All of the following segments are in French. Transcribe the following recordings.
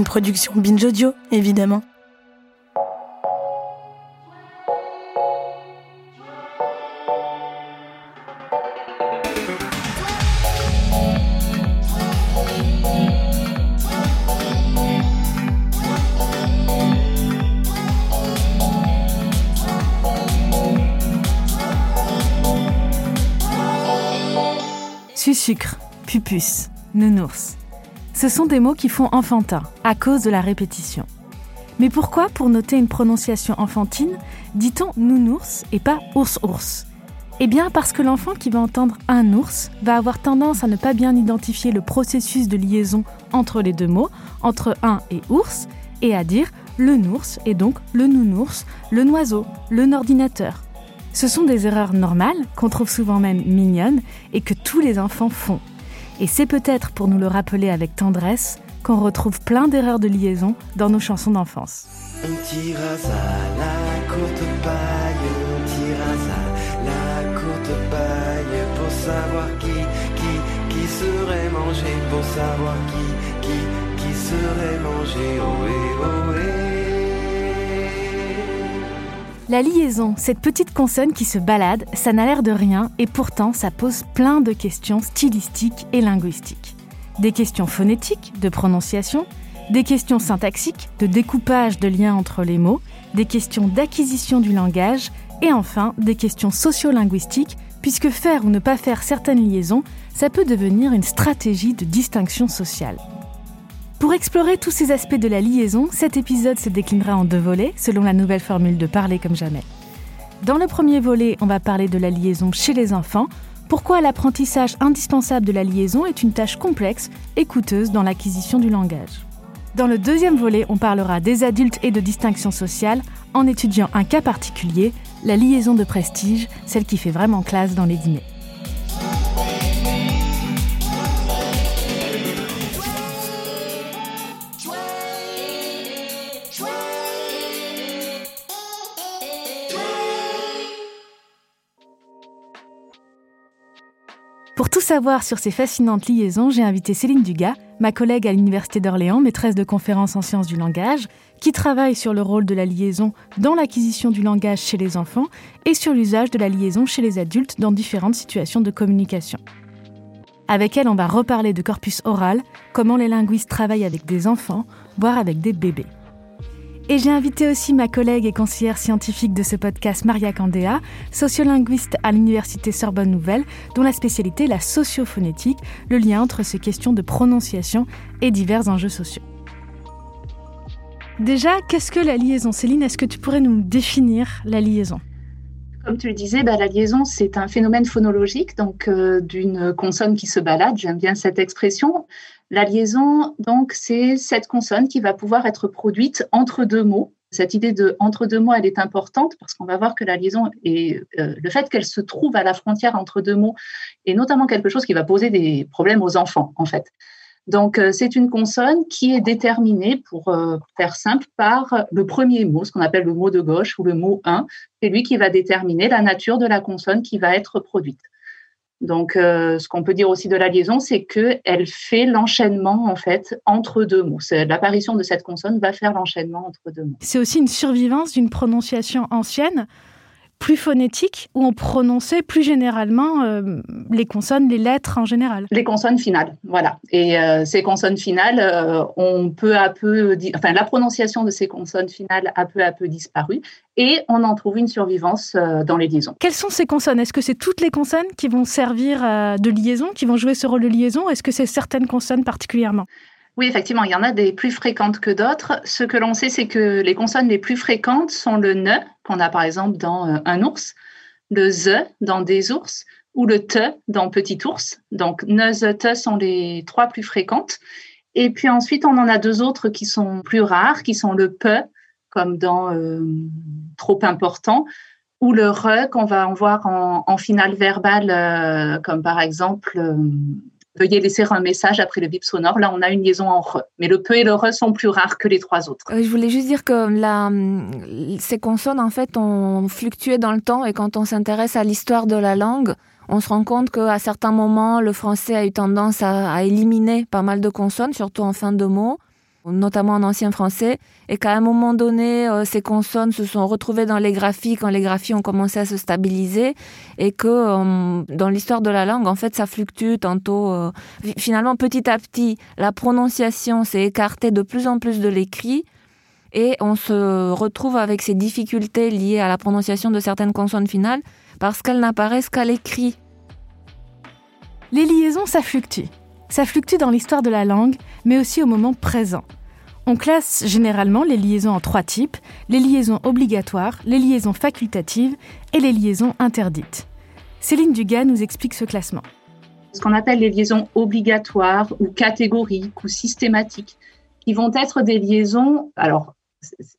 Une production Binge Audio, évidemment. Sucre, pupus, nounours. Ce sont des mots qui font enfantin, à cause de la répétition. Mais pourquoi, pour noter une prononciation enfantine, dit-on nounours et pas ours-ours Eh bien parce que l'enfant qui va entendre un ours va avoir tendance à ne pas bien identifier le processus de liaison entre les deux mots, entre un et ours, et à dire le nours et donc le nounours, le noiseau, le ordinateur. Ce sont des erreurs normales, qu'on trouve souvent même mignonnes, et que tous les enfants font. Et c'est peut-être pour nous le rappeler avec tendresse qu'on retrouve plein d'erreurs de liaison dans nos chansons d'enfance. Un petit la courte paille, un petit la courte paille, pour savoir qui, qui, qui serait mangé, pour savoir qui, qui, qui serait mangé, oh oh la liaison, cette petite consonne qui se balade, ça n'a l'air de rien et pourtant ça pose plein de questions stylistiques et linguistiques. Des questions phonétiques, de prononciation, des questions syntaxiques, de découpage de liens entre les mots, des questions d'acquisition du langage et enfin des questions sociolinguistiques puisque faire ou ne pas faire certaines liaisons, ça peut devenir une stratégie de distinction sociale. Pour explorer tous ces aspects de la liaison, cet épisode se déclinera en deux volets, selon la nouvelle formule de Parler comme jamais. Dans le premier volet, on va parler de la liaison chez les enfants, pourquoi l'apprentissage indispensable de la liaison est une tâche complexe et coûteuse dans l'acquisition du langage. Dans le deuxième volet, on parlera des adultes et de distinction sociale en étudiant un cas particulier, la liaison de prestige, celle qui fait vraiment classe dans les dîners. Pour tout savoir sur ces fascinantes liaisons, j'ai invité Céline Dugas, ma collègue à l'Université d'Orléans, maîtresse de conférences en sciences du langage, qui travaille sur le rôle de la liaison dans l'acquisition du langage chez les enfants et sur l'usage de la liaison chez les adultes dans différentes situations de communication. Avec elle, on va reparler de corpus oral, comment les linguistes travaillent avec des enfants, voire avec des bébés. Et j'ai invité aussi ma collègue et conseillère scientifique de ce podcast, Maria Candéa, sociolinguiste à l'Université Sorbonne Nouvelle, dont la spécialité est la sociophonétique, le lien entre ces questions de prononciation et divers enjeux sociaux. Déjà, qu'est-ce que la liaison? Céline, est-ce que tu pourrais nous définir la liaison? Comme tu le disais, bah, la liaison, c'est un phénomène phonologique, donc euh, d'une consonne qui se balade. J'aime bien cette expression. La liaison, donc, c'est cette consonne qui va pouvoir être produite entre deux mots. Cette idée de entre deux mots, elle est importante parce qu'on va voir que la liaison et euh, le fait qu'elle se trouve à la frontière entre deux mots est notamment quelque chose qui va poser des problèmes aux enfants, en fait. Donc, euh, c'est une consonne qui est déterminée, pour euh, faire simple, par le premier mot, ce qu'on appelle le mot de gauche ou le mot 1. C'est lui qui va déterminer la nature de la consonne qui va être produite. Donc, euh, ce qu'on peut dire aussi de la liaison, c'est qu'elle fait l'enchaînement en fait entre deux mots. L'apparition de cette consonne va faire l'enchaînement entre deux mots. C'est aussi une survivance d'une prononciation ancienne plus phonétique où on prononçait plus généralement euh, les consonnes, les lettres en général. Les consonnes finales, voilà. Et euh, ces consonnes finales, euh, on peut à peu, enfin la prononciation de ces consonnes finales a peu à peu disparu et on en trouve une survivance dans les liaisons. Quelles sont ces consonnes? Est-ce que c'est toutes les consonnes qui vont servir de liaison, qui vont jouer ce rôle de liaison? Est-ce que c'est certaines consonnes particulièrement? Oui, effectivement, il y en a des plus fréquentes que d'autres. Ce que l'on sait, c'est que les consonnes les plus fréquentes sont le ne, qu'on a par exemple dans euh, un ours, le ze dans des ours, ou le te dans petit ours. Donc, ne, ze, te sont les trois plus fréquentes. Et puis ensuite, on en a deux autres qui sont plus rares, qui sont le pe, comme dans euh, trop important, ou le re qu'on va en voir en, finale verbale, euh, comme par exemple veuillez laisser un message après le bip sonore. Là, on a une liaison en re. Mais le peu et le re sont plus rares que les trois autres. je voulais juste dire que ces consonnes, en fait, ont fluctué dans le temps et quand on s'intéresse à l'histoire de la langue, on se rend compte qu'à certains moments, le français a eu tendance à, éliminer pas mal de consonnes, surtout en fin de mots. Notamment en ancien français, et qu'à un moment donné, euh, ces consonnes se sont retrouvées dans les graphies quand les graphies ont commencé à se stabiliser, et que euh, dans l'histoire de la langue, en fait, ça fluctue tantôt. Euh, finalement, petit à petit, la prononciation s'est écartée de plus en plus de l'écrit, et on se retrouve avec ces difficultés liées à la prononciation de certaines consonnes finales parce qu'elles n'apparaissent qu'à l'écrit. Les liaisons, ça fluctue. Ça fluctue dans l'histoire de la langue, mais aussi au moment présent. On classe généralement les liaisons en trois types, les liaisons obligatoires, les liaisons facultatives et les liaisons interdites. Céline Dugas nous explique ce classement. Ce qu'on appelle les liaisons obligatoires ou catégoriques ou systématiques, qui vont être des liaisons, alors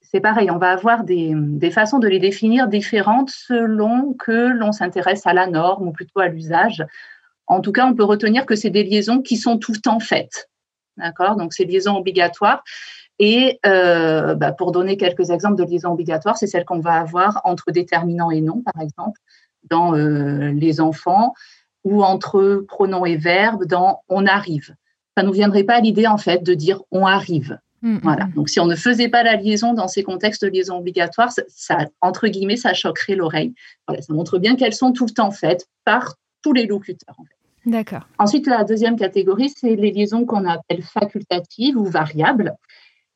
c'est pareil, on va avoir des, des, façons de les définir différentes selon que l'on s'intéresse à la norme ou plutôt à l'usage. En tout cas, on peut retenir que c'est des liaisons qui sont tout le temps faites. D'accord? Donc, c'est liaisons obligatoires. Et euh, bah, pour donner quelques exemples de liaisons obligatoires, c'est celles qu'on va avoir entre déterminant et non, par exemple, dans euh, les enfants, ou entre pronom et verbe dans on arrive. Ça ne nous viendrait pas à l'idée, en fait, de dire on arrive. Mm, mm, voilà. Mm. Donc, si on ne faisait pas la liaison dans ces contextes de liaison obligatoire, ça, entre guillemets, ça choquerait l'oreille. Voilà, ça montre bien qu'elles sont tout le temps faites par tous les locuteurs. En fait. D'accord. Ensuite, la deuxième catégorie, c'est les liaisons qu'on appelle facultatives ou variables.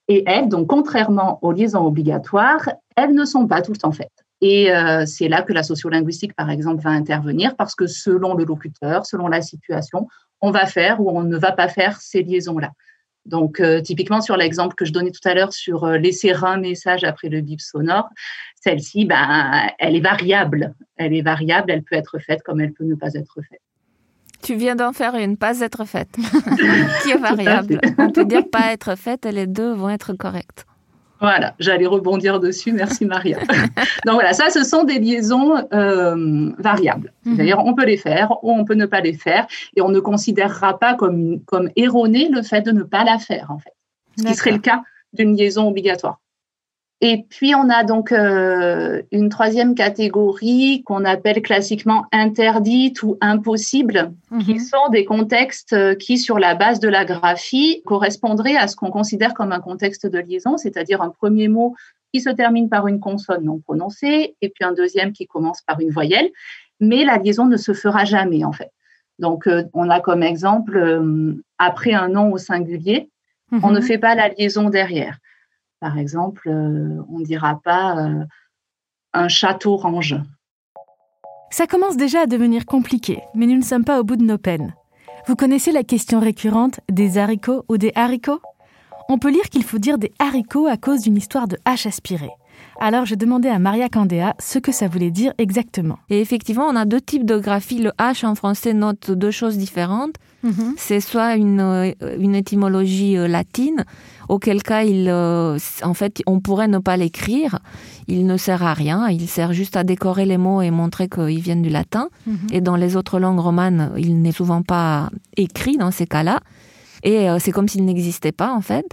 Et elles, donc contrairement aux liaisons obligatoires, elles ne sont pas tout le temps faites. Et euh, c'est là que la sociolinguistique, par exemple, va intervenir parce que selon le locuteur, selon la situation, on va faire ou on ne va pas faire ces liaisons-là. Donc, euh, typiquement, sur l'exemple que je donnais tout à l'heure sur euh, laisser un message après le bip sonore, celle-ci, ben, elle est variable. Elle est variable, elle peut être faite comme elle peut ne pas être faite. Tu viens d'en faire une, pas être faite, qui est variable. On peut dire pas être faite et les deux vont être correctes. Voilà, j'allais rebondir dessus. Merci Maria. Donc voilà, ça, ce sont des liaisons euh, variables. Mhm. D'ailleurs, on peut les faire ou on peut ne pas les faire, et on ne considérera pas comme, comme erroné le fait de ne pas la faire, en fait. Ce qui serait le cas d'une liaison obligatoire. Et puis, on a donc euh, une troisième catégorie qu'on appelle classiquement interdite ou impossible, qui mhm. sont des contextes euh, qui, sur la base de la graphie, correspondraient à ce qu'on considère comme un contexte de liaison, c'est-à-dire un premier mot qui se termine par une consonne non prononcée et puis un deuxième qui commence par une voyelle, mais la liaison ne se fera jamais en fait. Donc, euh, on a comme exemple, après un nom au singulier, on ne mhm. fait pas la liaison derrière. Par exemple, euh, on ne dira pas euh, un château orange. Ça commence déjà à devenir compliqué, mais nous ne sommes pas au bout de nos peines. Vous connaissez la question récurrente des haricots ou des haricots? On peut lire qu'il faut dire des haricots à cause d'une histoire de hache aspirée. Alors j'ai demandé à Maria Candéa ce que ça voulait dire exactement. Et effectivement, on a deux types de graphie. Le H en français note deux choses différentes. Mhm. C'est soit une, euh, une étymologie latine, auquel cas il, euh, en fait, on pourrait ne pas l'écrire. Il ne sert à rien. Il sert juste à décorer les mots et montrer qu'ils viennent du latin. Mhm. Et dans les autres langues romanes, il n'est souvent pas écrit dans ces cas-là. Et euh, c'est comme s'il n'existait pas, en fait.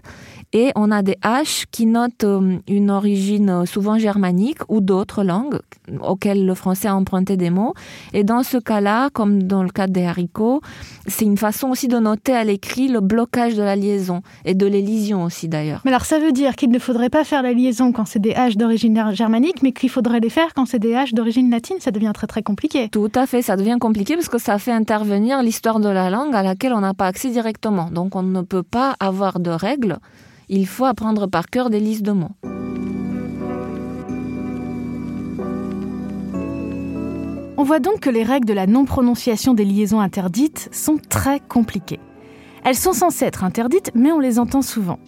Et on a des H qui notent euh, une origine euh, souvent germanique ou d'autres langues auxquelles le français a emprunté des mots. Et dans ce cas-là, comme dans le cas des haricots, c'est une façon aussi de noter à l'écrit le blocage de la liaison et de l'élision aussi d'ailleurs. Mais alors ça veut dire qu'il ne faudrait pas faire la liaison quand c'est des H d'origine germanique, mais qu'il faudrait les faire quand c'est des H d'origine latine. Ça devient très très compliqué. Tout à fait, ça devient compliqué parce que ça fait intervenir l'histoire de la langue à laquelle on n'a pas accès directement. Donc on ne peut pas avoir de règles il faut apprendre par cœur des listes de mots. On voit donc que les règles de la non-prononciation des liaisons interdites sont très compliquées. Elles sont censées être interdites, mais on les entend souvent.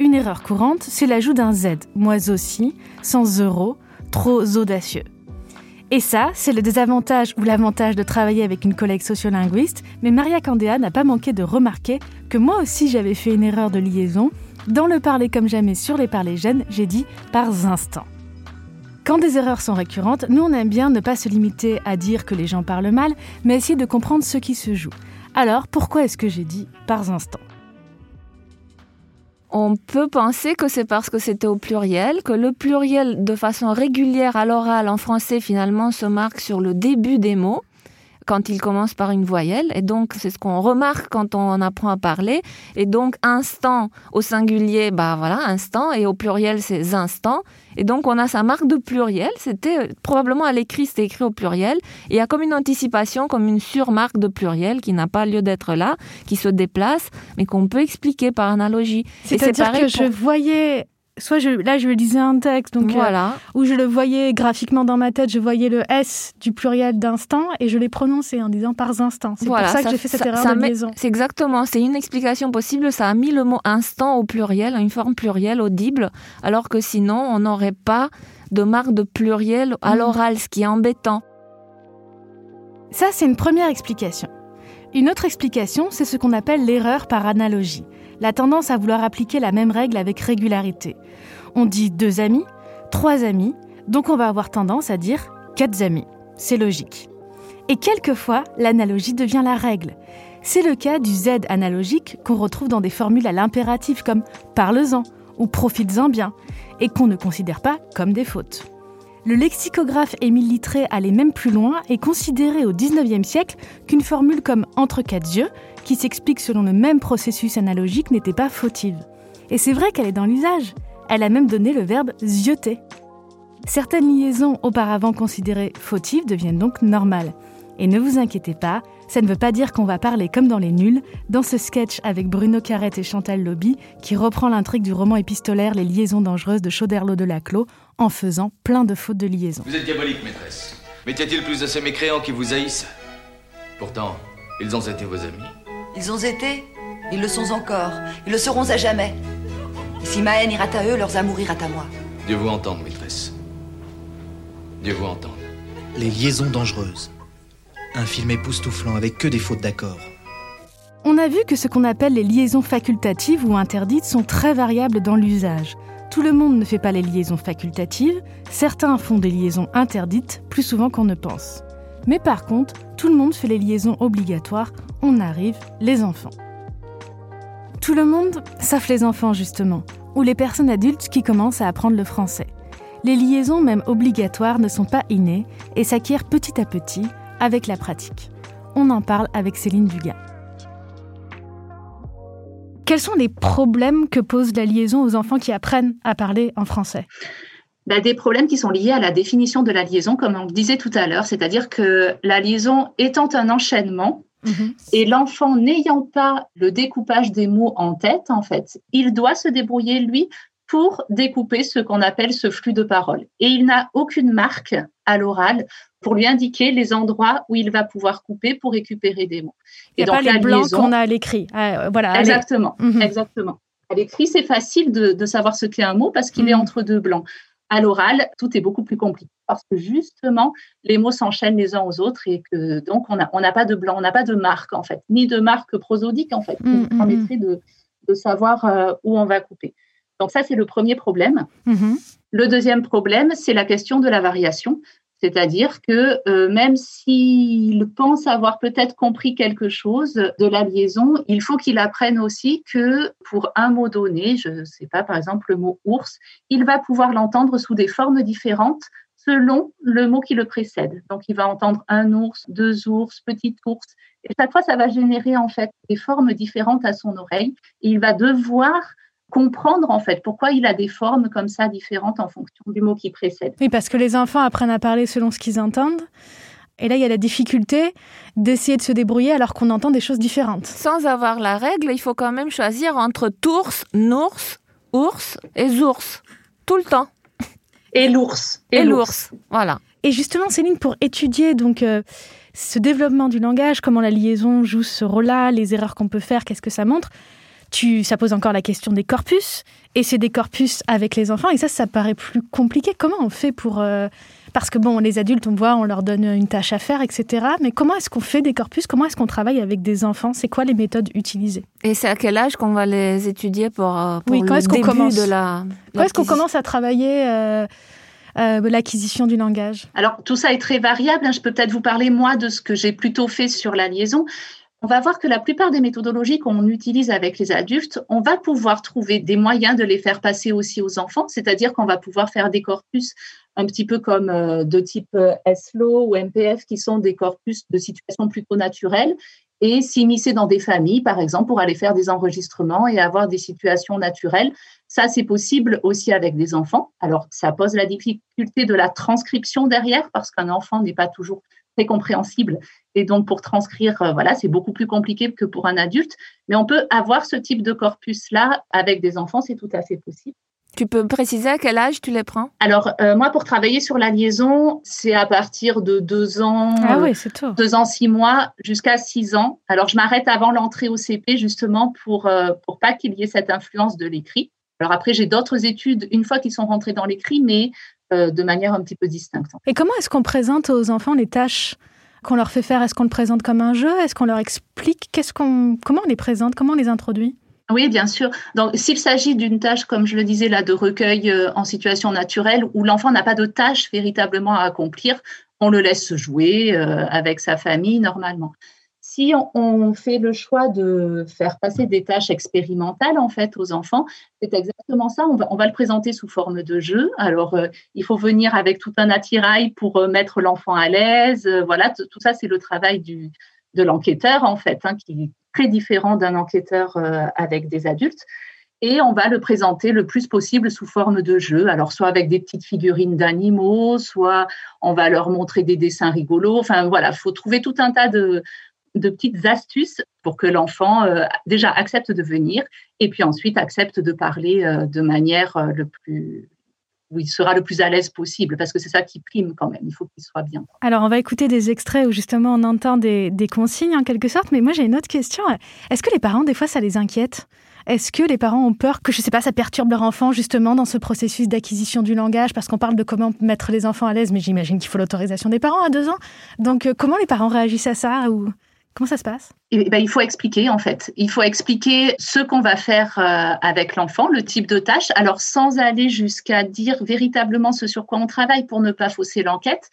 Une erreur courante, c'est l'ajout d'un Z, moi aussi, sans euro, trop audacieux. Et ça, c'est le désavantage ou l'avantage de travailler avec une collègue sociolinguiste, mais Maria Candéa n'a pas manqué de remarquer que moi aussi j'avais fait une erreur de liaison dans le parler comme jamais sur les parler jeunes, j'ai dit par instant. Quand des erreurs sont récurrentes, nous on aime bien ne pas se limiter à dire que les gens parlent mal, mais essayer de comprendre ce qui se joue. Alors pourquoi est-ce que j'ai dit par instant? On peut penser que c'est parce que c'était au pluriel, que le pluriel de façon régulière à l'oral en français finalement se marque sur le début des mots, quand il commence par une voyelle. Et donc, c'est ce qu'on remarque quand on apprend à parler. Et donc, instant au singulier, bah voilà, instant. Et au pluriel, c'est instant. Et donc, on a sa marque de pluriel. C'était euh, probablement à l'écrit, c'était écrit au pluriel. Et il y a comme une anticipation, comme une surmarque de pluriel qui n'a pas lieu d'être là, qui se déplace, mais qu'on peut expliquer par analogie. C'est-à-dire que je voyais soit je, là je lisais un texte donc euh, voilà. où je le voyais graphiquement dans ma tête, je voyais le S du pluriel d'instant et je l'ai prononcé en disant par instant. C'est pour ça, que j'ai fait cette erreur de liaison. C'est exactement, c'est une explication possible. Ça a mis le mot instant au pluriel, une forme plurielle audible, alors que sinon on n'aurait pas de marque de pluriel à mm. l'oral, ce qui est embêtant. Ça, c'est une première explication. Une autre explication, c'est ce qu'on appelle l'erreur par analogie la tendance à vouloir appliquer la même règle avec régularité. On dit deux amis, trois amis, donc on va avoir tendance à dire quatre amis. C'est logique. Et quelquefois, l'analogie devient la règle. C'est le cas du Z analogique qu'on retrouve dans des formules à l'impératif comme parle-en ou profites-en bien, et qu'on ne considère pas comme des fautes. Le lexicographe Émile Littré allait même plus loin et considérait au XIXe siècle qu'une formule comme entre quatre yeux, qui s'explique selon le même processus analogique, n'était pas fautive. Et c'est vrai qu'elle est dans l'usage. Elle a même donné le verbe zioter. Certaines liaisons auparavant considérées fautives deviennent donc normales. Et ne vous inquiétez pas, ça ne veut pas dire qu'on va parler comme dans Les Nuls, dans ce sketch avec Bruno Carrette et Chantal Lobby, qui reprend l'intrigue du roman épistolaire Les liaisons dangereuses de Chauderlot de Laclos, en faisant plein de fautes de liaison. Vous êtes diabolique, maîtresse. Mais y a-t-il plus de ces mécréants qui vous haïssent? Pourtant, ils ont été vos amis. Ils ont été Ils le sont encore. Ils le seront à jamais. Et si ma haine ira à eux, leurs amours ira à moi. Dieu vous entende, maîtresse. Dieu vous entende. Les liaisons dangereuses. Un film époustouflant avec que des fautes d'accord. On a vu que ce qu'on appelle les liaisons facultatives ou interdites sont très variables dans l'usage. Tout le monde ne fait pas les liaisons facultatives, certains font des liaisons interdites plus souvent qu'on ne pense. Mais par contre, tout le monde fait les liaisons obligatoires, on arrive, les enfants. Tout le monde, sauf les enfants justement, ou les personnes adultes qui commencent à apprendre le français. Les liaisons, même obligatoires, ne sont pas innées et s'acquièrent petit à petit avec la pratique. On en parle avec Céline Dugas. Quels sont les problèmes que pose la liaison aux enfants qui apprennent à parler en français? Bah, des problèmes qui sont liés à la définition de la liaison, comme on le disait tout à l'heure, c'est-à-dire que la liaison étant un enchaînement, mhm. et l'enfant n'ayant pas le découpage des mots en tête, en fait, il doit se débrouiller, lui, pour découper ce qu'on appelle ce flux de parole. Et il n'a aucune marque à l'oral pour lui indiquer les endroits où il va pouvoir couper pour récupérer des mots. Et donc, pas les blancs qu'on a à l'écrit. Ah, voilà. Exactement, mhm. exactement. À l'écrit, c'est facile de, savoir ce qu'est un mot parce qu'il est mhm. entre deux blancs. À l'oral, tout est beaucoup plus compliqué parce que justement, les mots s'enchaînent les uns aux autres et que donc on n'a on pas de blanc, on n'a pas de marque en fait, ni de marque prosodique en fait, qui mhm, permettrait de, de savoir euh, où on va couper. Donc ça, c'est le premier problème. Le deuxième problème, c'est la question de la variation. C'est-à-dire que euh, même s'il pense avoir peut-être compris quelque chose de la liaison, il faut qu'il apprenne aussi que pour un mot donné, je ne sais pas, par exemple le mot ours, il va pouvoir l'entendre sous des formes différentes selon le mot qui le précède. Donc il va entendre un ours, deux ours, petite ours. Et chaque fois, ça va générer en fait des formes différentes à son oreille. Et il va devoir comprendre en fait pourquoi il a des formes comme ça différentes en fonction du mot qui précède. Oui, parce que les enfants apprennent à parler selon ce qu'ils entendent. Et là, il y a la difficulté d'essayer de se débrouiller alors qu'on entend des choses différentes. Sans avoir la règle, il faut quand même choisir entre tours, nours, ours et ours. Tout le temps. Et l'ours. Et, l'ours. Voilà. Et justement, Céline, pour étudier donc euh, ce développement du langage, comment la liaison joue ce rôle-là, les erreurs qu'on peut faire, qu'est-ce que ça montre, ça pose encore la question des corpus, et c'est des corpus avec les enfants, et ça, ça paraît plus compliqué. Comment on fait pour... Euh, parce que bon, les adultes, on voit, on leur donne une tâche à faire, etc. Mais comment est-ce qu'on fait des corpus? Comment est-ce qu'on travaille avec des enfants? C'est quoi les méthodes utilisées? Et c'est à quel âge qu'on va les étudier pour, euh, oui, quand est-ce qu'on commence de la... Quand est-ce qu'on commence à travailler euh, l'acquisition du langage? Alors, tout ça est très variable. Hein. Je peux peut-être vous parler, moi, de ce que j'ai plutôt fait sur la liaison. On va voir que la plupart des méthodologies qu'on utilise avec les adultes, on va pouvoir trouver des moyens de les faire passer aussi aux enfants, c'est-à-dire qu'on va pouvoir faire des corpus un petit peu comme euh, de type euh, SLO ou MPF, qui sont des corpus de situations plutôt naturelles, et s'immiscer dans des familles, par exemple, pour aller faire des enregistrements et avoir des situations naturelles. Ça, c'est possible aussi avec des enfants. Alors, ça pose la difficulté de la transcription derrière, parce qu'un enfant n'est pas toujours très compréhensible. Et donc, pour transcrire, euh, voilà, c'est beaucoup plus compliqué que pour un adulte. Mais on peut avoir ce type de corpus-là avec des enfants, c'est tout à fait possible. Tu peux préciser à quel âge tu les prends? Alors, euh, moi, pour travailler sur la liaison, c'est à partir de deux ans, ah oui, tout. deux ans, six mois, jusqu'à six ans. Alors, je m'arrête avant l'entrée au CP, justement, pour, euh, pour pas qu'il y ait cette influence de l'écrit. Alors après, j'ai d'autres études une fois qu'ils sont rentrés dans l'écrit, mais euh, de manière un petit peu distincte. Et comment est-ce qu'on présente aux enfants les tâches qu'on leur fait faire? Est-ce qu'on le présente comme un jeu? Est-ce qu'on leur explique? Qu'est-ce qu'on, Comment on les présente? Comment on les introduit? Oui, bien sûr. Donc, s'il s'agit d'une tâche, comme je le disais là, de recueil euh, en situation naturelle, où l'enfant n'a pas de tâche véritablement à accomplir, on le laisse jouer euh, avec sa famille normalement. Si on, fait le choix de faire passer des tâches expérimentales en fait aux enfants, c'est exactement ça. On va, le présenter sous forme de jeu. Alors, euh, il faut venir avec tout un attirail pour mettre l'enfant à l'aise. voilà, tout ça, c'est le travail de l'enquêteur en fait, hein, qui, très différent d'un enquêteur euh, avec des adultes. Et on va le présenter le plus possible sous forme de jeu. Alors, soit avec des petites figurines d'animaux, soit on va leur montrer des dessins rigolos. Enfin, voilà, il faut trouver tout un tas de, de petites astuces pour que l'enfant euh, déjà accepte de venir et puis ensuite accepte de parler euh, de manière le plus où il sera le plus à l'aise possible, parce que c'est ça qui prime quand même. Il faut qu'il soit bien. Alors, on va écouter des extraits où justement on entend des, consignes en quelque sorte, mais moi j'ai une autre question. Est-ce que les parents, des fois, ça les inquiète? Est-ce que les parents ont peur que, je ne sais pas, ça perturbe leur enfant justement dans ce processus d'acquisition du langage? Parce qu'on parle de comment mettre les enfants à l'aise, mais j'imagine qu'il faut l'autorisation des parents à deux ans. Donc, euh, comment les parents réagissent à ça. Comment ça se passe? Eh ben, Il faut expliquer en fait. Il faut expliquer ce qu'on va faire euh, avec l'enfant, le type de tâche, alors sans aller jusqu'à dire véritablement ce sur quoi on travaille pour ne pas fausser l'enquête.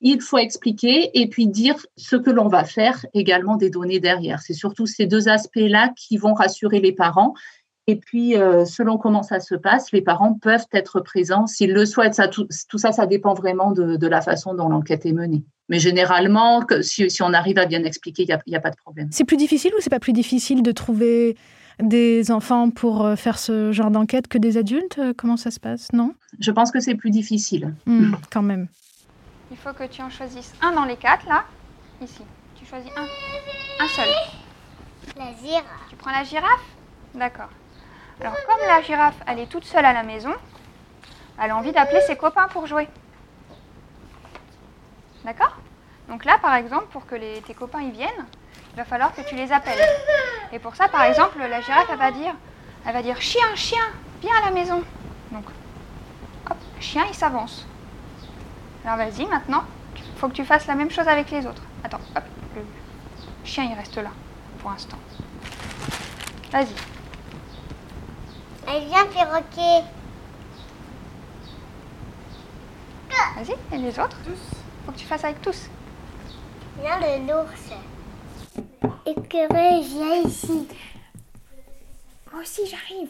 Il faut expliquer et puis dire ce que l'on va faire également des données derrière. C'est surtout ces deux aspects-là qui vont rassurer les parents et puis, euh, selon comment ça se passe, les parents peuvent être présents s'ils le souhaitent. Tout, ça, ça dépend vraiment de, la façon dont l'enquête est menée. Mais généralement, si, on arrive à bien expliquer, il n'y a, pas de problème. C'est plus difficile ou c'est pas plus difficile de trouver des enfants pour euh, faire ce genre d'enquête que des adultes? Comment ça se passe? Non? Je pense que c'est plus difficile. Hmm, quand même. Il faut que tu en choisisses un dans les quatre, là. Ici. Tu choisis un. Un seul. La girafe. Tu prends la girafe? D'accord. Alors, comme la girafe, elle est toute seule à la maison, elle a envie d'appeler ses copains pour jouer. D'accord Donc là, par exemple, pour que tes copains y viennent, il va falloir que tu les appelles. Et pour ça, par exemple, la girafe, elle va dire, elle va dire chien, chien, viens à la maison. Donc, hop, chien, il s'avance. Alors vas-y, maintenant, il faut que tu fasses la même chose avec les autres. Attends, hop, le chien, il reste là, pour l'instant. Vas-y, elle vient, perroquet. Vas-y, et les autres Tous. Faut que tu fasses avec tous. Viens le l'ours. Écureuil, viens ici. Moi aussi, j'arrive.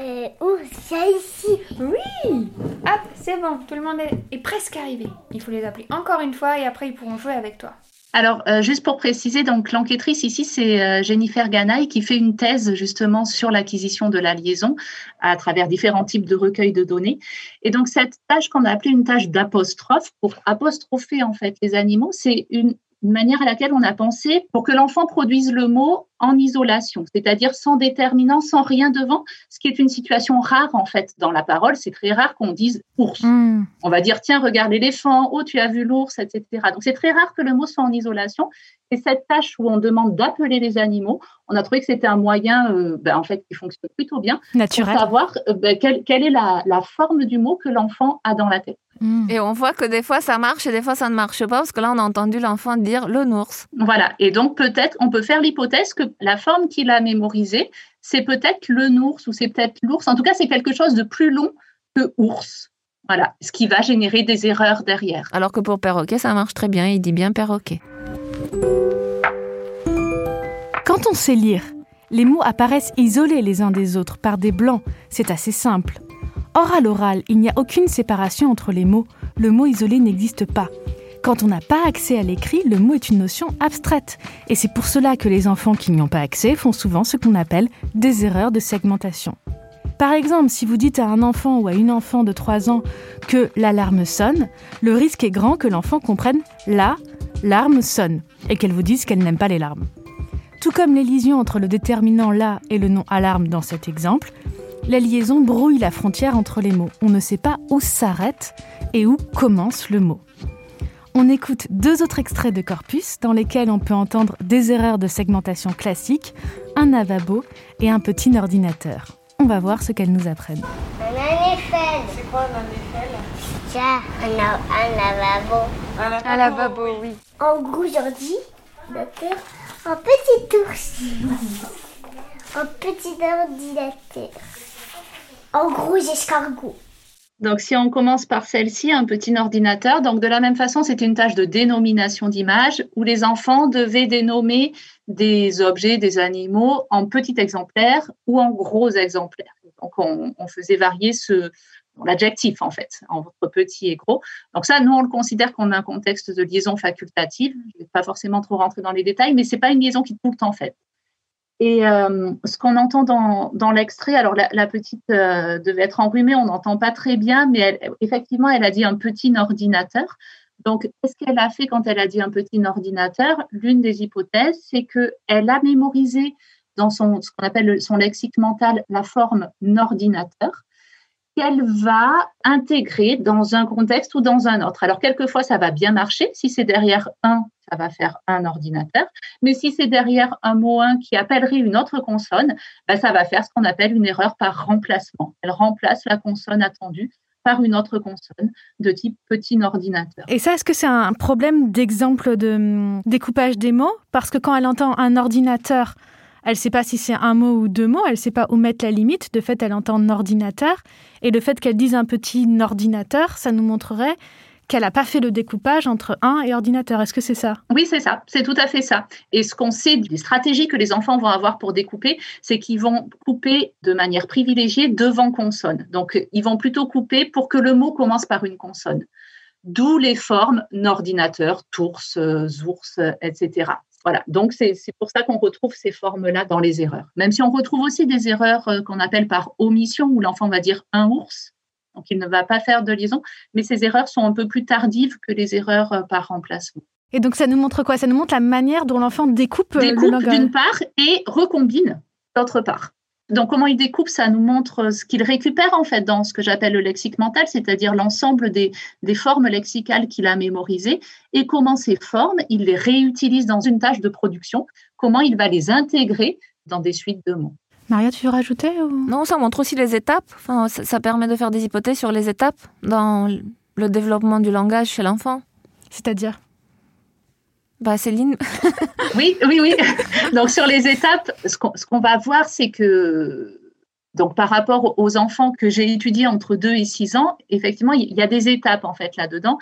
Euh, ours, viens ici. Oui Hop, c'est bon, tout le monde est presque arrivé. Il faut les appeler encore une fois et après ils pourront jouer avec toi. Alors, euh, juste pour préciser, donc l'enquêtrice ici, c'est euh, Jennifer Ganaï qui fait une thèse justement sur l'acquisition de la liaison à travers différents types de recueils de données. Et donc, cette tâche qu'on a appelée une tâche d'apostrophe, pour apostropher en fait les animaux, c'est une une manière à laquelle on a pensé pour que l'enfant produise le mot en isolation, c'est-à-dire sans déterminant, sans rien devant, ce qui est une situation rare en fait dans la parole. C'est très rare qu'on dise ours. Hmm. On va dire tiens, regarde l'éléphant, oh tu as vu l'ours, etc. Donc c'est très rare que le mot soit en isolation. Et cette tâche où on demande d'appeler les animaux, on a trouvé que c'était un moyen euh, ben, en fait qui fonctionne plutôt bien Naturel. pour savoir euh, ben, quelle, est la, la forme du mot que l'enfant a dans la tête. Mm. Et on voit que des fois ça marche et des fois ça ne marche pas parce que là on a entendu l'enfant dire le nours. Voilà. Et donc peut-être on peut faire l'hypothèse que la forme qu'il a mémorisée, c'est peut-être le nours ou c'est peut-être l'ours. En tout cas, c'est quelque chose de plus long que ours. Voilà. Ce qui va générer des erreurs derrière. Alors que pour perroquet, ça marche très bien. Il dit bien perroquet. Quand on sait lire, les mots apparaissent isolés les uns des autres par des blancs. C'est assez simple. Or, à l'oral, il n'y a aucune séparation entre les mots. Le mot isolé n'existe pas. Quand on n'a pas accès à l'écrit, le mot est une notion abstraite. Et c'est pour cela que les enfants qui n'y ont pas accès font souvent ce qu'on appelle des erreurs de segmentation. Par exemple, si vous dites à un enfant ou à une enfant de 3 ans que l'alarme sonne, le risque est grand que l'enfant comprenne la larme sonne et qu'elle vous dise qu'elle n'aime pas les larmes. Tout comme les liaisons entre le déterminant la et le nom alarme dans cet exemple, la liaison brouille la frontière entre les mots. On ne sait pas où s'arrête et où commence le mot. On écoute deux autres extraits de corpus dans lesquels on peut entendre des erreurs de segmentation classiques, un lavabo et un petit ordinateur. On va voir ce qu'elles nous apprennent. Un anéphèle. C'est quoi un anéphèle Tiens, un, un lavabo. Un lavabo, oui. En gros, aujourd'hui, d'accord, un petit ours. un petit ordinateur. En gros, escargot. Donc, si on commence par celle-ci, un petit ordinateur, donc de la même façon, c'est une tâche de dénomination d'images où les enfants devaient dénommer des objets, des animaux en petits exemplaires ou en gros exemplaires. Donc, on, faisait varier ce l'adjectif en fait entre petit et gros. Donc ça, nous on le considère comme un contexte de liaison facultative. Je ne vais pas forcément trop rentrer dans les détails, mais c'est pas une liaison qui est tout le temps faite. Et euh, ce qu'on entend dans, dans l'extrait, alors la, la petite euh, devait être enrhumée, on n'entend pas très bien, mais elle, effectivement, elle a dit un petit ordinateur. Donc, qu'est-ce qu'elle a fait quand elle a dit un petit ordinateur? L'une des hypothèses, c'est qu'elle a mémorisé dans son, ce qu'on appelle le- son lexique mental la forme ordinateur qu'elle va intégrer dans un contexte ou dans un autre. Alors, quelquefois, ça va bien marcher. Si c'est derrière un, ça va faire un ordinateur. Mais si c'est derrière un mot un qui appellerait une autre consonne, ben, ça va faire ce qu'on appelle une erreur par remplacement. Elle remplace la consonne attendue par une autre consonne de type petit ordinateur. Et ça, est-ce que c'est un problème d'exemple de hum, découpage des mots? Parce que quand elle entend un ordinateur, elle ne sait pas si c'est un mot ou deux mots, elle ne sait pas où mettre la limite. De fait, elle entend ordinateur. Et le fait qu'elle dise un petit ordinateur, ça nous montrerait qu'elle n'a pas fait le découpage entre un et ordinateur. Est-ce que c'est ça? Oui, c'est ça, c'est tout à fait ça. Et ce qu'on sait des stratégies que les enfants vont avoir pour découper, c'est qu'ils vont couper de manière privilégiée devant consonne. Donc, ils vont plutôt couper pour que le mot commence par une consonne. D'où les formes ordinateur, tours, euh, ours, euh, etc. Voilà, donc c'est pour ça qu'on retrouve ces formes-là dans les erreurs. Même si on retrouve aussi des erreurs euh, qu'on appelle par omission, où l'enfant va dire un ours, donc il ne va pas faire de liaison, mais ces erreurs sont un peu plus tardives que les erreurs euh, par remplacement. Et donc, ça nous montre quoi? Ça nous montre la manière dont l'enfant découpe, euh, le découpe langage. d'une part et recombine d'autre part. Donc, comment il découpe, ça nous montre ce qu'il récupère en fait dans ce que j'appelle le lexique mental, c'est-à-dire l'ensemble des, des formes lexicales qu'il a mémorisées et comment ces formes, il les réutilise dans une tâche de production, comment il va les intégrer dans des suites de mots. Maria, tu veux rajouter ou... Non, ça montre aussi les étapes. Enfin, ça, ça permet de faire des hypothèses sur les étapes dans le développement du langage chez l'enfant. C'est-à-dire? Bah, Céline, Oui, oui, oui. Donc, sur les étapes, ce qu'on va voir, c'est que, donc, par rapport aux enfants que j'ai étudiés entre 2 et 6 ans, effectivement, il y a des étapes, en fait, là-dedans.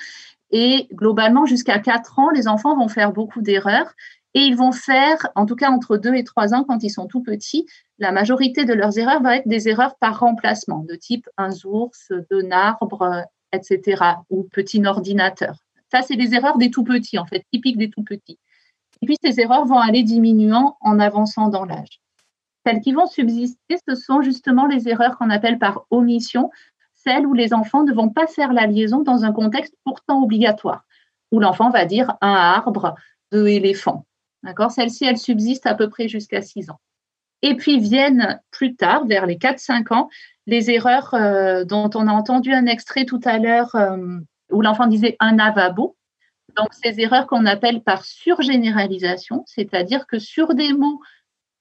Et globalement, jusqu'à 4 ans, les enfants vont faire beaucoup d'erreurs. Et ils vont faire, en tout cas entre 2 et 3 ans, quand ils sont tout petits, la majorité de leurs erreurs va être des erreurs par remplacement, de type un ours, deux arbre, etc., ou petit ordinateur. Ça, c'est des erreurs des tout petits, en fait, typiques des tout petits. Et puis, ces erreurs vont aller diminuant en avançant dans l'âge. Celles qui vont subsister, ce sont justement les erreurs qu'on appelle par omission, celles où les enfants ne vont pas faire la liaison dans un contexte pourtant obligatoire, où l'enfant va dire un arbre, deux éléphants. D'accord? Celles-ci, elles subsistent à peu près jusqu'à 6 ans. Et puis viennent plus tard, vers les 4-5 ans, les erreurs euh, dont on a entendu un extrait tout à l'heure, euh, où l'enfant disait un lavabo. Donc, ces erreurs qu'on appelle par surgénéralisation, c'est-à-dire que sur des mots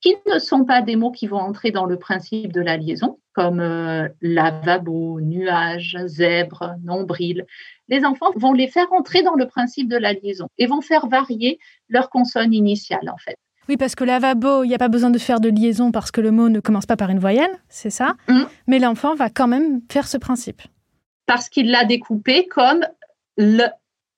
qui ne sont pas des mots qui vont entrer dans le principe de la liaison, comme euh, lavabo, nuage, zèbre, nombril, les enfants vont les faire entrer dans le principe de la liaison et vont faire varier leur consonne initiale, en fait. Oui, parce que lavabo, il n'y a pas besoin de faire de liaison parce que le mot ne commence pas par une voyelle, c'est ça? Mm. Mais l'enfant va quand même faire ce principe. Parce qu'il l'a découpé comme le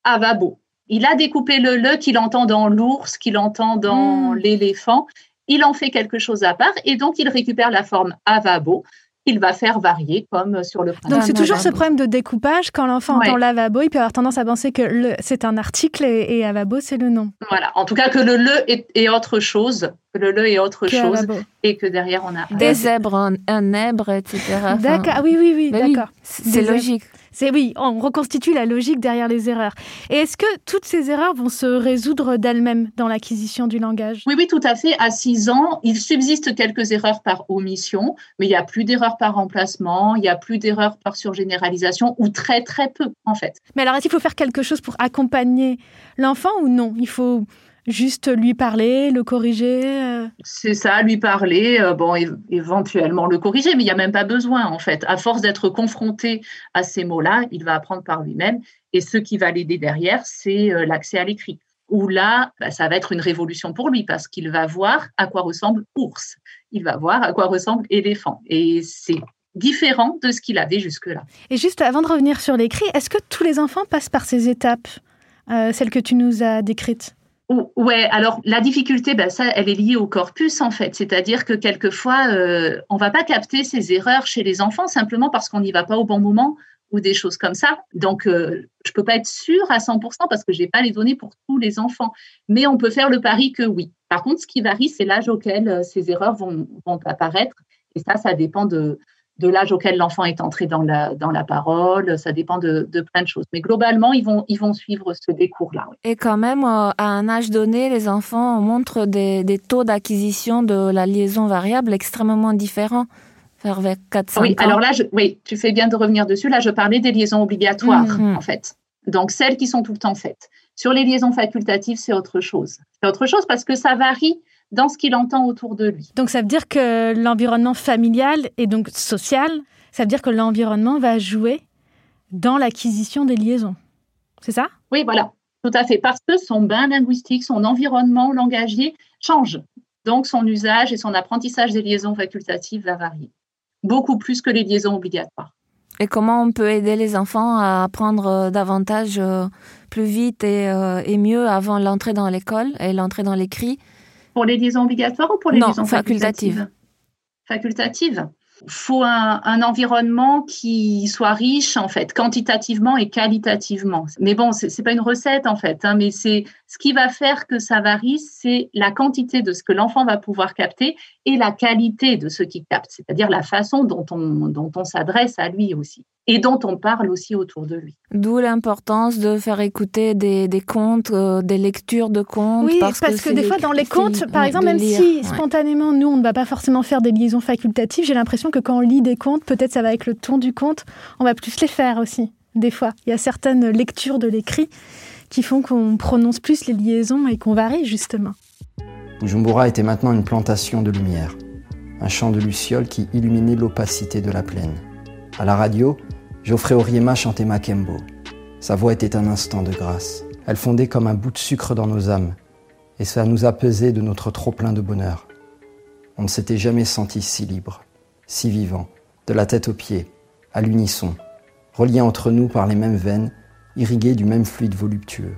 avabo. Il a découpé le le qu'il entend dans l'ours, qu'il entend dans Mm. l'éléphant. il en fait quelque chose à part et donc il récupère la forme avabo il va faire varier comme sur le Donc c'est toujours ce problème de découpage. Quand l'enfant entend lavabo, il peut avoir tendance à penser que c'est un article et, avabo, c'est le nom. Voilà, en tout cas que le le est, autre chose, que le le est autre chose et que derrière on a... Des zèbres, un, un etc. D'accord, ah oui, oui, oui, d'accord. c'est logique. C'est oui, on reconstitue la logique derrière les erreurs. Et est-ce que toutes ces erreurs vont se résoudre d'elles-mêmes dans l'acquisition du langage? Oui, oui, tout à fait. À 6 ans, il subsiste quelques erreurs par omission, mais il n'y a plus d'erreurs par remplacement, il n'y a plus d'erreurs par surgénéralisation, ou très très peu en fait. Mais alors, est-ce qu'il faut faire quelque chose pour accompagner l'enfant ou non? Il faut Juste lui parler, le corriger euh. C'est ça, lui parler, euh, bon, éventuellement le corriger, mais il n'y a même pas besoin, en fait. À force d'être confronté à ces mots-là, il va apprendre par lui-même. Et ce qui va l'aider derrière, c'est euh, l'accès à l'écrit. Où là, bah, ça va être une révolution pour lui, parce qu'il va voir à quoi ressemble ours. Il va voir à quoi ressemble éléphant. Et c'est différent de ce qu'il avait jusque-là. Et juste avant de revenir sur l'écrit, est-ce que tous les enfants passent par ces étapes, celles que tu nous as décrites? Ouais, alors la difficulté, ben, ça, elle est liée au corpus en fait. C'est-à-dire que quelquefois, euh, on va pas capter ces erreurs chez les enfants simplement parce qu'on n'y va pas au bon moment ou des choses comme ça. Donc, euh, je peux pas être sûre à 100% parce que j'ai pas les données pour tous les enfants. Mais on peut faire le pari que oui. Par contre, ce qui varie, c'est l'âge auquel euh, ces erreurs vont, vont apparaître. Et ça, ça dépend de, de l'âge auquel l'enfant est entré dans la, dans la parole, ça dépend de, plein de choses. Mais globalement, ils vont, ils vont suivre ce décours-là. Et quand même, euh, à un âge donné, les enfants montrent des, des taux d'acquisition de la liaison variable extrêmement différents. Vers 4 oui, alors là, je, oui, tu fais bien de revenir dessus. Là, je parlais des liaisons obligatoires, mmh. en fait. Donc, celles qui sont tout le temps faites. Sur les liaisons facultatives, c'est autre chose. C'est autre chose parce que ça varie dans ce qu'il entend autour de lui. Donc ça veut dire que l'environnement familial et donc social, ça veut dire que l'environnement va jouer dans l'acquisition des liaisons. C'est ça? Oui, voilà, tout à fait. Parce que son bain linguistique, son environnement langagier change. Donc son usage et son apprentissage des liaisons facultatives va varier. Beaucoup plus que les liaisons obligatoires. Et comment on peut aider les enfants à apprendre euh, davantage euh, plus vite et, euh, et mieux avant l'entrée dans l'école et l'entrée dans l'écrit? Pour les liaisons obligatoires ou pour les liaisons facultatives Facultatives. Il faut un, un, environnement qui soit riche, en fait, quantitativement et qualitativement. Mais bon, ce n'est pas une recette, en fait, hein, mais c'est ce qui va faire que ça varie, c'est la quantité de ce que l'enfant va pouvoir capter et la qualité de ce qu'il capte, c'est-à-dire la façon dont on, dont on s'adresse à lui aussi et dont on parle aussi autour de lui. D'où l'importance de faire écouter des, des contes, euh, des lectures de contes. Oui, parce, que, des fois, dans les contes, par exemple, même si spontanément, nous, on ne va pas forcément faire des liaisons facultatives, j'ai l'impression que quand on lit des contes, peut-être ça va avec le ton du conte, on va plus les faire aussi, des fois. Il y a certaines lectures de l'écrit qui font qu'on prononce plus les liaisons et qu'on varie justement. Bujumbura était maintenant une plantation de lumière, un champ de lucioles qui illuminait l'opacité de la plaine. À la radio, Geoffrey Oriema chantait Makembo. Sa voix était un instant de grâce. Elle fondait comme un bout de sucre dans nos âmes, et ça nous a de notre trop-plein de bonheur. On ne s'était jamais senti si libre, si vivant, de la tête aux pieds, à l'unisson, reliés entre nous par les mêmes veines irrigué du même fluide voluptueux.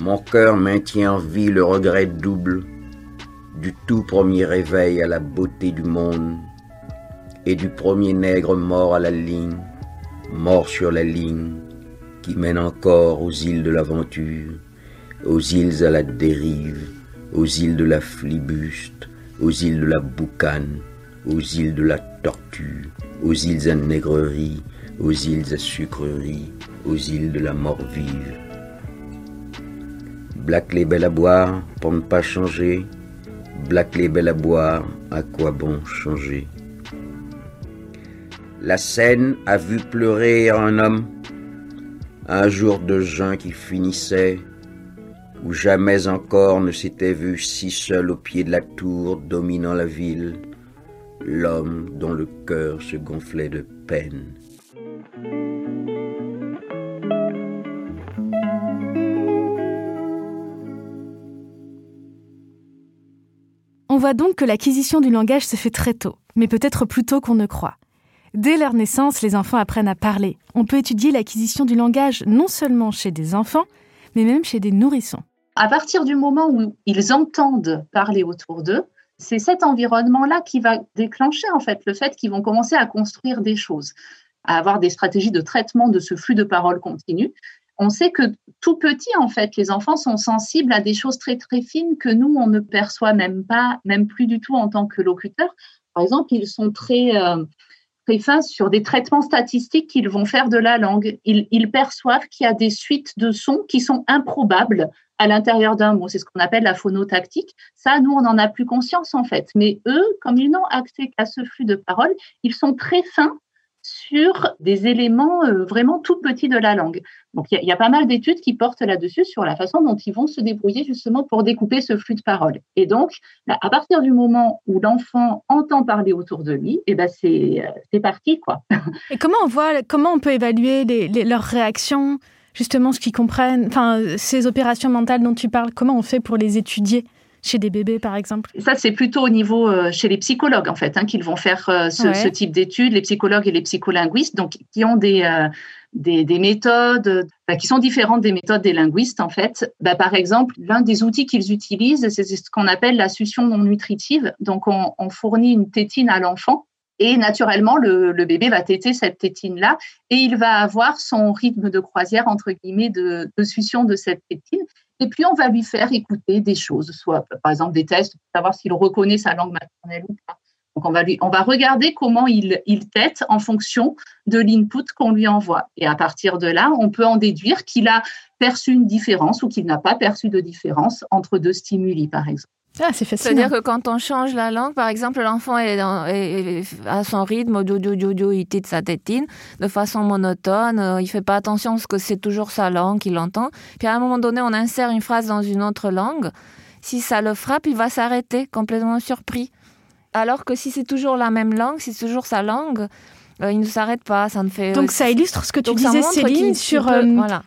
Mon cœur maintient en vie le regret double du tout premier réveil à la beauté du monde et du premier nègre mort à la ligne, mort sur la ligne, qui mène encore aux îles de l'aventure, aux îles à la dérive, aux îles de la flibuste, aux îles de la boucane, aux îles de la tortue, aux îles à nègrerie, aux îles à sucrerie, aux îles de la mort vive. Black les belles à boire pour ne pas changer, Black les belles à boire, à quoi bon changer? La scène a vu pleurer un homme, un jour de juin qui finissait, où jamais encore ne s'était vu si seul au pied de la tour dominant la ville, l'homme dont le cœur se gonflait de peine. On voit donc que l'acquisition du langage se fait très tôt, mais peut-être plus tôt qu'on ne croit. Dès leur naissance, les enfants apprennent à parler. On peut étudier l'acquisition du langage non seulement chez des enfants, mais même chez des nourrissons. À partir du moment où ils entendent parler autour d'eux, c'est cet environnement-là qui va déclencher en fait le fait qu'ils vont commencer à construire des choses, à avoir des stratégies de traitement de ce flux de parole continu. On sait que tout petit, en fait, les enfants sont sensibles à des choses très très fines que nous, on ne perçoit même pas, même plus du tout en tant que locuteur. Par exemple, ils sont très, euh, très fins sur des traitements statistiques qu'ils vont faire de la langue. Ils perçoivent qu'il y a des suites de sons qui sont improbables à l'intérieur d'un mot. C'est ce qu'on appelle la phonotactique. Ça, nous, on n'en a plus conscience en fait. Mais eux, comme ils n'ont accès qu'à ce flux de paroles, ils sont très fins sur des éléments euh, vraiment tout petits de la langue. Donc, il y, a pas mal d'études qui portent là-dessus sur la façon dont ils vont se débrouiller justement pour découper ce flux de paroles. Et donc, à partir du moment où l'enfant entend parler autour de lui, et eh ben c'est euh, c'est parti quoi. Et comment on voit, comment on peut évaluer leurs réactions? Justement ce qu'ils comprennent, enfin, ces opérations mentales dont tu parles, comment on fait pour les étudier chez des bébés, par exemple? Ça, c'est plutôt au niveau euh, chez les psychologues, en fait, hein, qu'ils vont faire euh, ce, type d'études, les psychologues et les psycholinguistes, donc qui ont des, euh, des, méthodes qui sont différentes des méthodes des linguistes, en fait. Bah, par exemple, l'un des outils qu'ils utilisent, c'est ce qu'on appelle la succion non nutritive. Donc, on, on fournit une tétine à l'enfant et naturellement, le, bébé va téter cette tétine-là et il va avoir son rythme de croisière, entre guillemets, de, de succion de cette tétine. Et puis, on va lui faire écouter des choses, soit par exemple des tests pour savoir s'il reconnaît sa langue maternelle ou pas. Donc, on va, lui, on va regarder comment il, il tète en fonction de l'input qu'on lui envoie. Et à partir de là, on peut en déduire qu'il a perçu une différence ou qu'il n'a pas perçu de différence entre deux stimuli, par exemple. Ah, c'est facile. C'est-à-dire que quand on change la langue, par exemple, l'enfant est, à son rythme, du, du, du, il titre sa tétine, de façon monotone, euh, il fait pas attention parce que c'est toujours sa langue qu'il entend. Puis à un moment donné, on insère une phrase dans une autre langue. Si ça le frappe, il va s'arrêter, complètement surpris. Alors que si c'est toujours la même langue, si c'est toujours sa langue, euh, il ne s'arrête pas, ça ne fait. Donc ça illustre ce que tu disais, Céline, sur euh,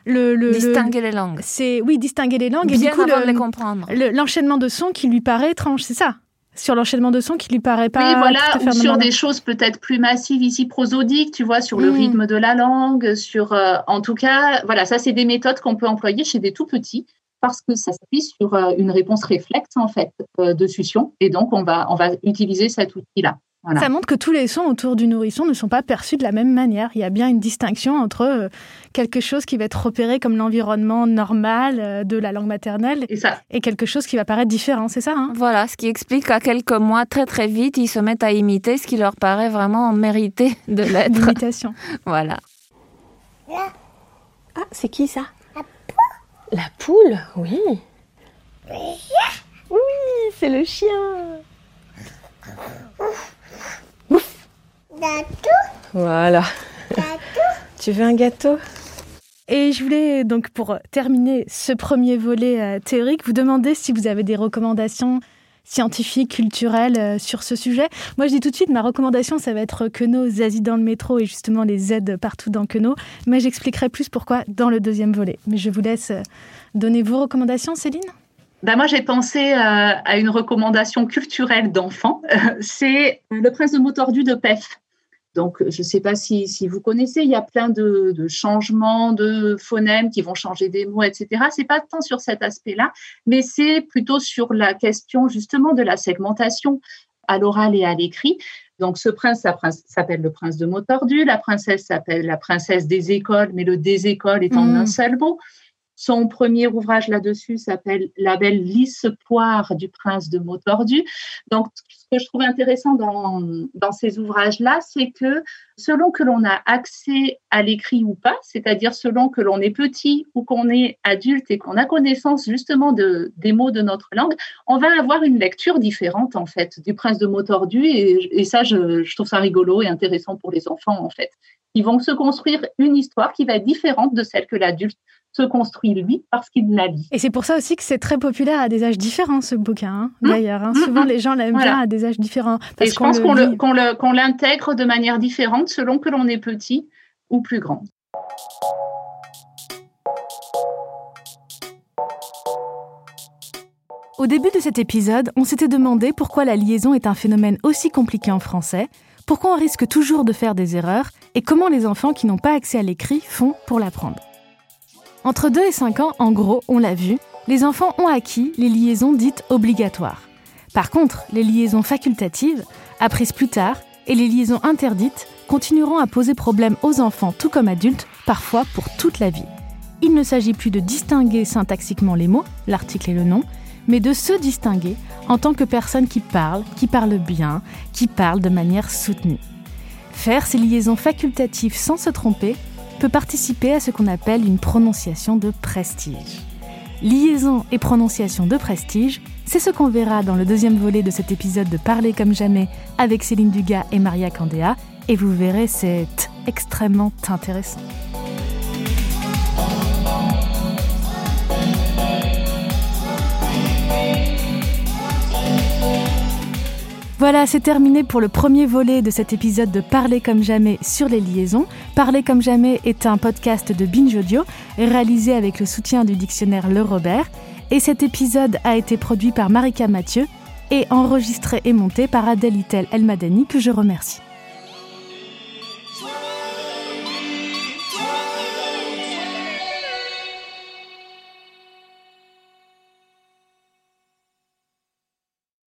le, distinguer les langues. C'est oui, distinguer les langues et du coup avant de les comprendre. L'enchaînement de sons qui lui paraît étrange, c'est ça? Sur l'enchaînement de sons qui lui paraît pas. Oui, voilà, ou sur des choses peut-être plus massives ici prosodiques, tu vois, sur le hmm. rythme de la langue, sur, euh, en tout cas, voilà, ça c'est des méthodes qu'on peut employer chez des tout petits parce que ça s'appuie sur une réponse réflexe en fait de succion, et donc on va on va utiliser cet outil-là. Ça montre que tous les sons autour du nourrisson ne sont pas perçus de la même manière. Il y a bien une distinction entre euh, quelque chose qui va être repéré comme l'environnement normal euh, de la langue maternelle et, quelque chose qui va paraître différent, c'est ça hein? Voilà, ce qui explique qu'à quelques mois, très très vite, ils se mettent à imiter ce qui leur paraît vraiment mérité de l'être. L'imitation. voilà. Ah, c'est qui ça? La poule La poule, oui. Oui, c'est le chien. Gâteau Voilà. Gâteau Tu veux un gâteau? Et je voulais donc pour terminer ce premier volet euh, théorique vous demander si vous avez des recommandations scientifiques, culturelles euh, sur ce sujet. Moi je dis tout de suite, ma recommandation ça va être Queneau, Zazie dans le métro et justement les aides partout dans Queneau. Mais j'expliquerai plus pourquoi dans le deuxième volet. Mais je vous laisse euh, donner vos recommandations Céline? Ben moi, j'ai pensé à une recommandation culturelle d'enfant. C'est Le Prince de mots tordu de PEF. Donc, je ne sais pas si, vous connaissez, il y a plein de, changements de phonèmes qui vont changer des mots, etc. Ce n'est pas tant sur cet aspect-là, mais c'est plutôt sur la question justement de la segmentation à l'oral et à l'écrit. Donc, ce prince, s'appelle le prince de mots tordus, la princesse s'appelle la princesse des écoles, mais le des écoles est en mmh. un seul mot. Son premier ouvrage là-dessus s'appelle La belle lisse poire du prince de mots tordus. Donc, que je trouve intéressant dans, ces ouvrages-là, c'est que selon que l'on a accès à l'écrit ou pas, c'est-à-dire selon que l'on est petit ou qu'on est adulte et qu'on a connaissance justement de, des mots de notre langue, on va avoir une lecture différente en fait du prince de mots tordus et, ça, je, trouve ça rigolo et intéressant pour les enfants en fait. Ils vont se construire une histoire qui va être différente de celle que l'adulte se construit lui parce qu'il la lit. Et c'est pour ça aussi que c'est très populaire à des âges différents ce bouquin, hein, mmh. d'ailleurs. Hein. Souvent les gens l'aiment bien à des âges différents. Parce Et je pense qu'on l'intègre de manière différente selon que l'on est petit ou plus grand. Au début de cet épisode, on s'était demandé pourquoi la liaison est un phénomène aussi compliqué en français, Pourquoi on risque toujours de faire des erreurs et comment les enfants qui n'ont pas accès à l'écrit font pour l'apprendre Entre 2 et 5 ans, en gros, on l'a vu, les enfants ont acquis les liaisons dites obligatoires. Par contre, les liaisons facultatives, apprises plus tard, et les liaisons interdites continueront à poser problème aux enfants tout comme adultes, parfois pour toute la vie. Il ne s'agit plus de distinguer syntaxiquement les mots, l'article et le nom, mais de se distinguer en tant que personne qui parle, qui parle bien, qui parle de manière soutenue. Faire ces liaisons facultatives sans se tromper peut participer à ce qu'on appelle une prononciation de prestige. Liaison et prononciation de prestige, c'est ce qu'on verra dans le deuxième volet de cet épisode de Parler comme jamais avec Céline Dugas et Maria Candéa, et vous verrez, c'est extrêmement intéressant. Voilà, c'est terminé pour le premier volet de cet épisode de Parler comme jamais sur les liaisons. Parler comme jamais est un podcast de Binge Audio réalisé avec le soutien du dictionnaire Le Robert. Et cet épisode a été produit par Marika Mathieu et enregistré et monté par Adèle Itel Elmadani que je remercie.